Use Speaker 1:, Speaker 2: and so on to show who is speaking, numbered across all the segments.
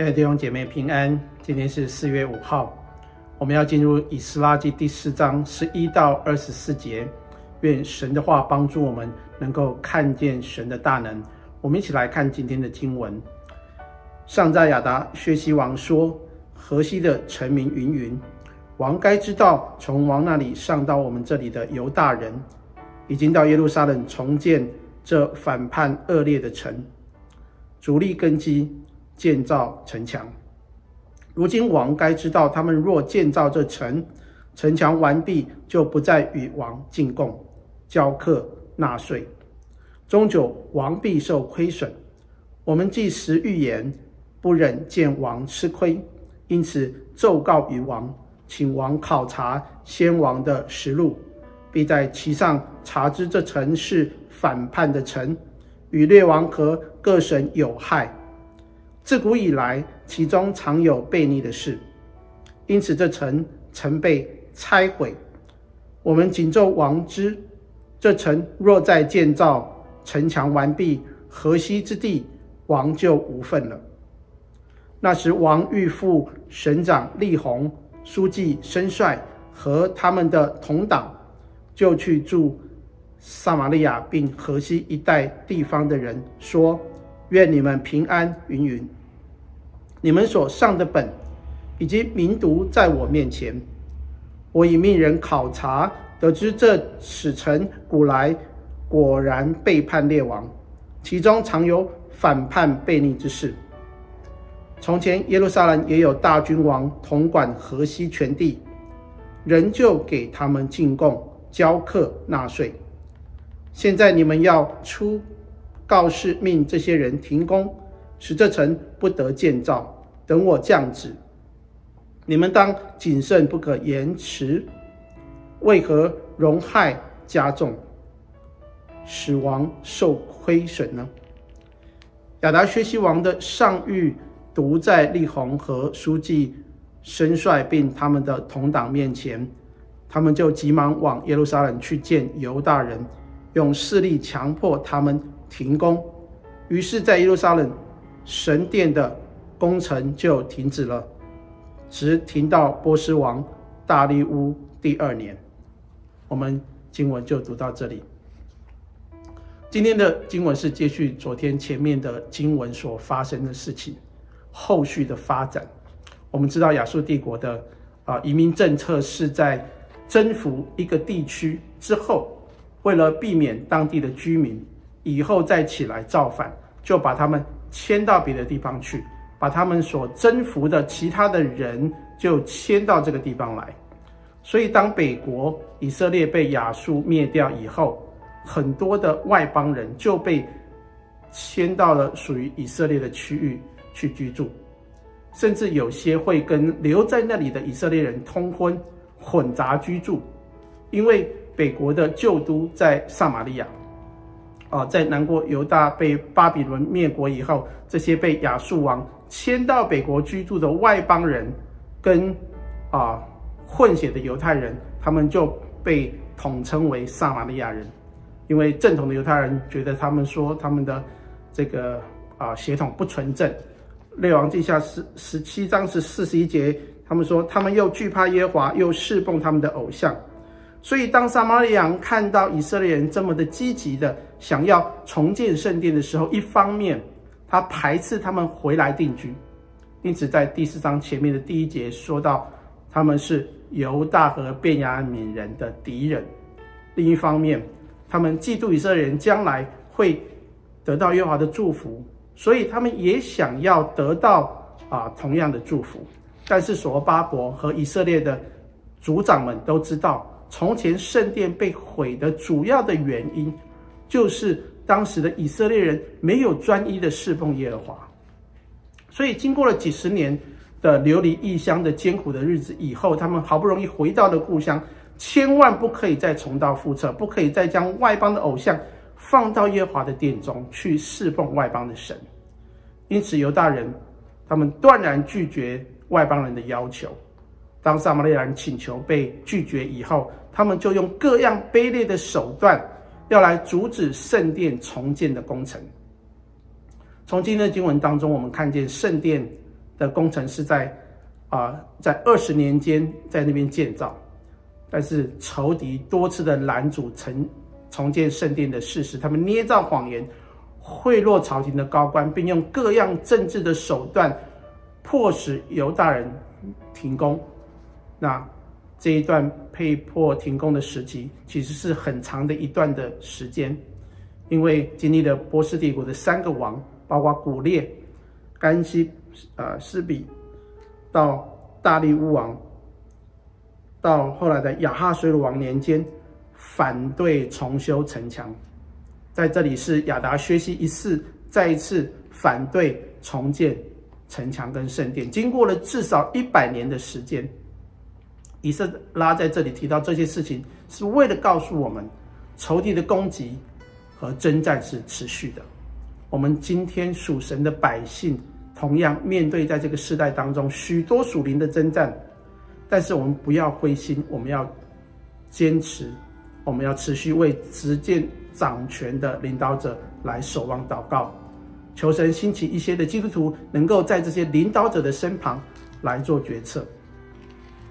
Speaker 1: 亲爱的弟兄姐妹平安，今天是四月五号，我们要进入以斯拉记第四章十一到二十四节。愿神的话帮助我们能够看见神的大能。我们一起来看今天的经文。上在亚达薛西王说：“河西的臣民云云，王该知道，从王那里上到我们这里的犹大人，已经到耶路撒冷重建这反叛恶劣的城，主力根基。”建造城墙。如今王该知道，他们若建造这城，城墙完毕，就不再与王进贡、交课、纳税，终究王必受亏损。我们既时预言，不忍见王吃亏，因此奏告于王，请王考察先王的实录，必在其上查知这城是反叛的城，与列王和各省有害。自古以来，其中常有悖逆的事，因此这城曾被拆毁。我们谨奏王之，这城若再建造，城墙完毕，河西之地，王就无份了。那时，王諭咐省长利宏、书记申帅和他们的同党，就去祝撒玛利亚并河西一带地方的人说：“愿你们平安。”云云。你们所上的本，以及明读在我面前，我已命人考察，得知这使臣古来果然背叛列王，其中常有反叛悖逆之事。从前耶路撒冷也有大君王统管河西全地，仍旧给他们进贡、交课、纳税。现在你们要出告示，命这些人停工。使这城不得建造，等我降旨。你们当谨慎，不可延迟。为何容害加重，使王受亏损呢？亚达薛西王的上谕读在利宏和书记申帅并他们的同党面前，他们就急忙往耶路撒冷去见犹大人，用势力强迫他们停工。于是，在耶路撒冷。神殿的工程就停止了，直停到波斯王大利乌第二年。我们经文就读到这里。今天的经文是接续昨天前面的经文所发生的事情，后续的发展。我们知道亚述帝国的啊移民政策是在征服一个地区之后，为了避免当地的居民以后再起来造反，就把他们。迁到别的地方去，把他们所征服的其他的人就迁到这个地方来。所以，当北国以色列被亚述灭掉以后，很多的外邦人就被迁到了属于以色列的区域去居住，甚至有些会跟留在那里的以色列人通婚，混杂居住，因为北国的旧都在撒玛利亚。啊，在南国犹大被巴比伦灭国以后，这些被亚述王迁到北国居住的外邦人，跟啊混血的犹太人，他们就被统称为撒玛利亚人，因为正统的犹太人觉得他们说他们的这个啊血统不纯正。列王记下十十七章是四十一节，他们说他们又惧怕耶和华，又侍奉他们的偶像。所以，当撒玛利亚看到以色列人这么的积极的想要重建圣殿的时候，一方面他排斥他们回来定居，因此在第四章前面的第一节说到他们是犹大和便雅悯人的敌人；另一方面，他们嫉妒以色列人将来会得到耶和华的祝福，所以他们也想要得到啊同样的祝福。但是所罗巴伯和以色列的族长们都知道。从前圣殿被毁的主要的原因，就是当时的以色列人没有专一的侍奉耶和华。所以经过了几十年的流离异乡的艰苦的日子以后，他们好不容易回到了故乡，千万不可以再重蹈覆辙，不可以再将外邦的偶像放到耶和华的殿中去侍奉外邦的神。因此犹大人他们断然拒绝外邦人的要求。当撒玛利亚人请求被拒绝以后，他们就用各样卑劣的手段，要来阻止圣殿重建的工程。从今天的经文当中，我们看见圣殿的工程是在啊、在二十年间在那边建造，但是仇敌多次的拦阻重重建圣殿的事实，他们捏造谎言，贿赂朝廷的高官，并用各样政治的手段迫使犹大人停工。那这一段被迫停工的时期，其实是很长的一段的时间，因为经历了波斯帝国的三个王，包括古列、甘西、呃斯比，到大利乌王，到后来的亚哈随鲁王年间，反对重修城墙。在这里是亚达薛西一世再一次反对重建城墙跟圣殿，经过了至少一百年的时间。以色拉在这里提到这些事情，是为了告诉我们，仇敌的攻击和征战是持续的。我们今天属神的百姓，同样面对在这个世代当中许多属灵的征战，但是我们不要灰心，我们要坚持，我们要持续为执剑掌权的领导者来守望祷告，求神兴起一些的基督徒，能够在这些领导者的身旁来做决策。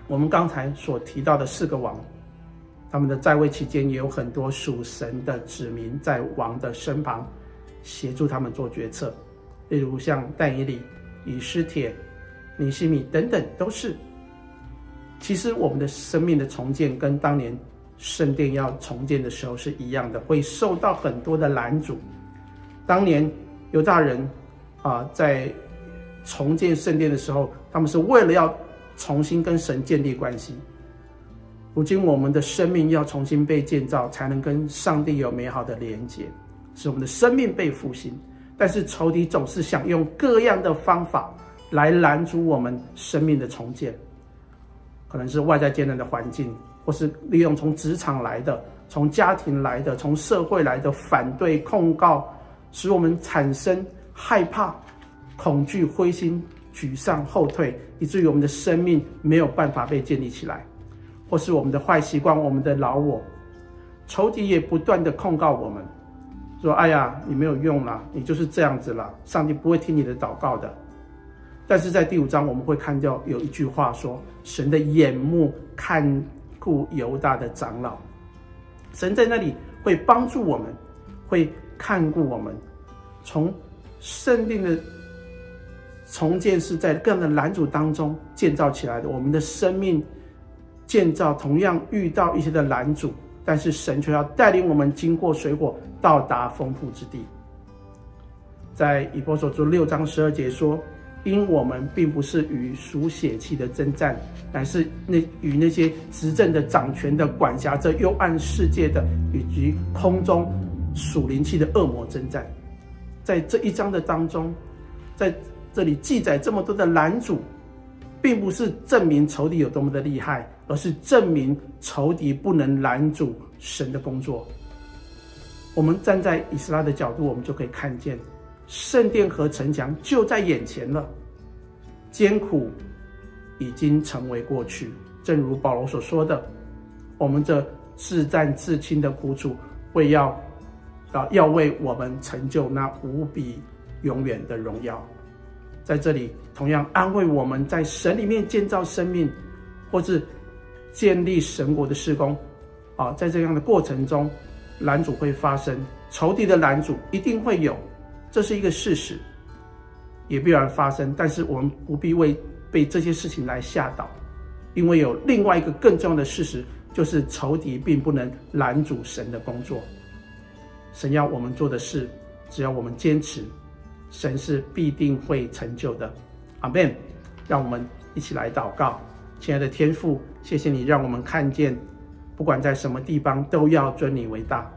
Speaker 1: 我们刚才所提到的四个王，他们的在位期间也有很多属神的子民在王的身旁协助他们做决策，例如像但以理、以斯帖、尼西米等等，都是。其实我们的生命的重建跟当年圣殿要重建的时候是一样的，会受到很多的拦阻。当年犹大人啊，在重建圣殿的时候，他们是为了要。重新跟神建立关系。如今我们的生命要重新被建造，才能跟上帝有美好的连结，使我们的生命被复兴。但是仇敌总是想用各样的方法来拦阻我们生命的重建，可能是外在艰难的环境，或是利用从职场来的、从家庭来的、从社会来的反对控告，使我们产生害怕、恐惧、灰心。沮丧、后退，以至于我们的生命没有办法被建立起来，或是我们的坏习惯、我们的老我，仇敌也不断的控告我们，说：“哎呀，你没有用了，你就是这样子了，上帝不会听你的祷告的。”但是在第五章我们会看到有一句话说：“神的眼目看顾犹大的长老，神在那里会帮助我们，会看顾我们，从圣殿的。”重建是在各样的拦阻当中建造起来的。我们的生命建造同样遇到一些的拦阻，但是神却要带领我们经过水火，到达丰富之地。在以波所书六章十二节说：“因我们并不是与属血气的争战，乃是那与那些执政的、掌权的、管辖着幽暗世界的，以及空中属灵气的恶魔争战。”在这一章的当中，在这里记载这么多的拦阻，并不是证明仇敌有多么的厉害，而是证明仇敌不能拦阻神的工作。我们站在以斯拉的角度，我们就可以看见圣殿和城墙就在眼前了，艰苦已经成为过去。正如保罗所说的，我们这自战自亲的苦楚，会要啊，要为我们成就那无比永远的荣耀。在这里，同样安慰我们在神里面建造生命，或是建立神国的施工，啊，在这样的过程中，拦阻会发生，仇敌的拦阻一定会有，这是一个事实，也必然发生。但是我们不必为被这些事情来吓倒，因为有另外一个更重要的事实，就是仇敌并不能拦阻神的工作。神要我们做的事，只要我们坚持。神是必定会成就的，阿门。让我们一起来祷告，亲爱的天父，谢谢你让我们看见，不管在什么地方都要尊你为大，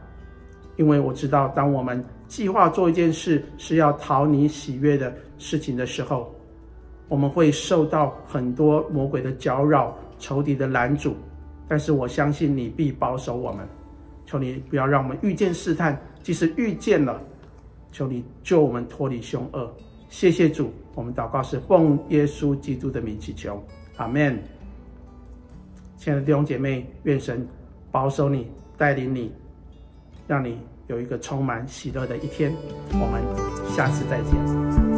Speaker 1: 因为我知道，当我们计划做一件事是要讨你喜悦的事情的时候，我们会受到很多魔鬼的搅扰、仇敌的拦阻，但是我相信你必保守我们。求你不要让我们遇见试探，即使遇见了。求你救我们脱离凶恶，谢谢主。我们祷告是奉耶稣基督的名祈求，阿门。亲爱的弟兄姐妹，愿神保守你，带领你，让你有一个充满喜乐的一天。我们下次再见。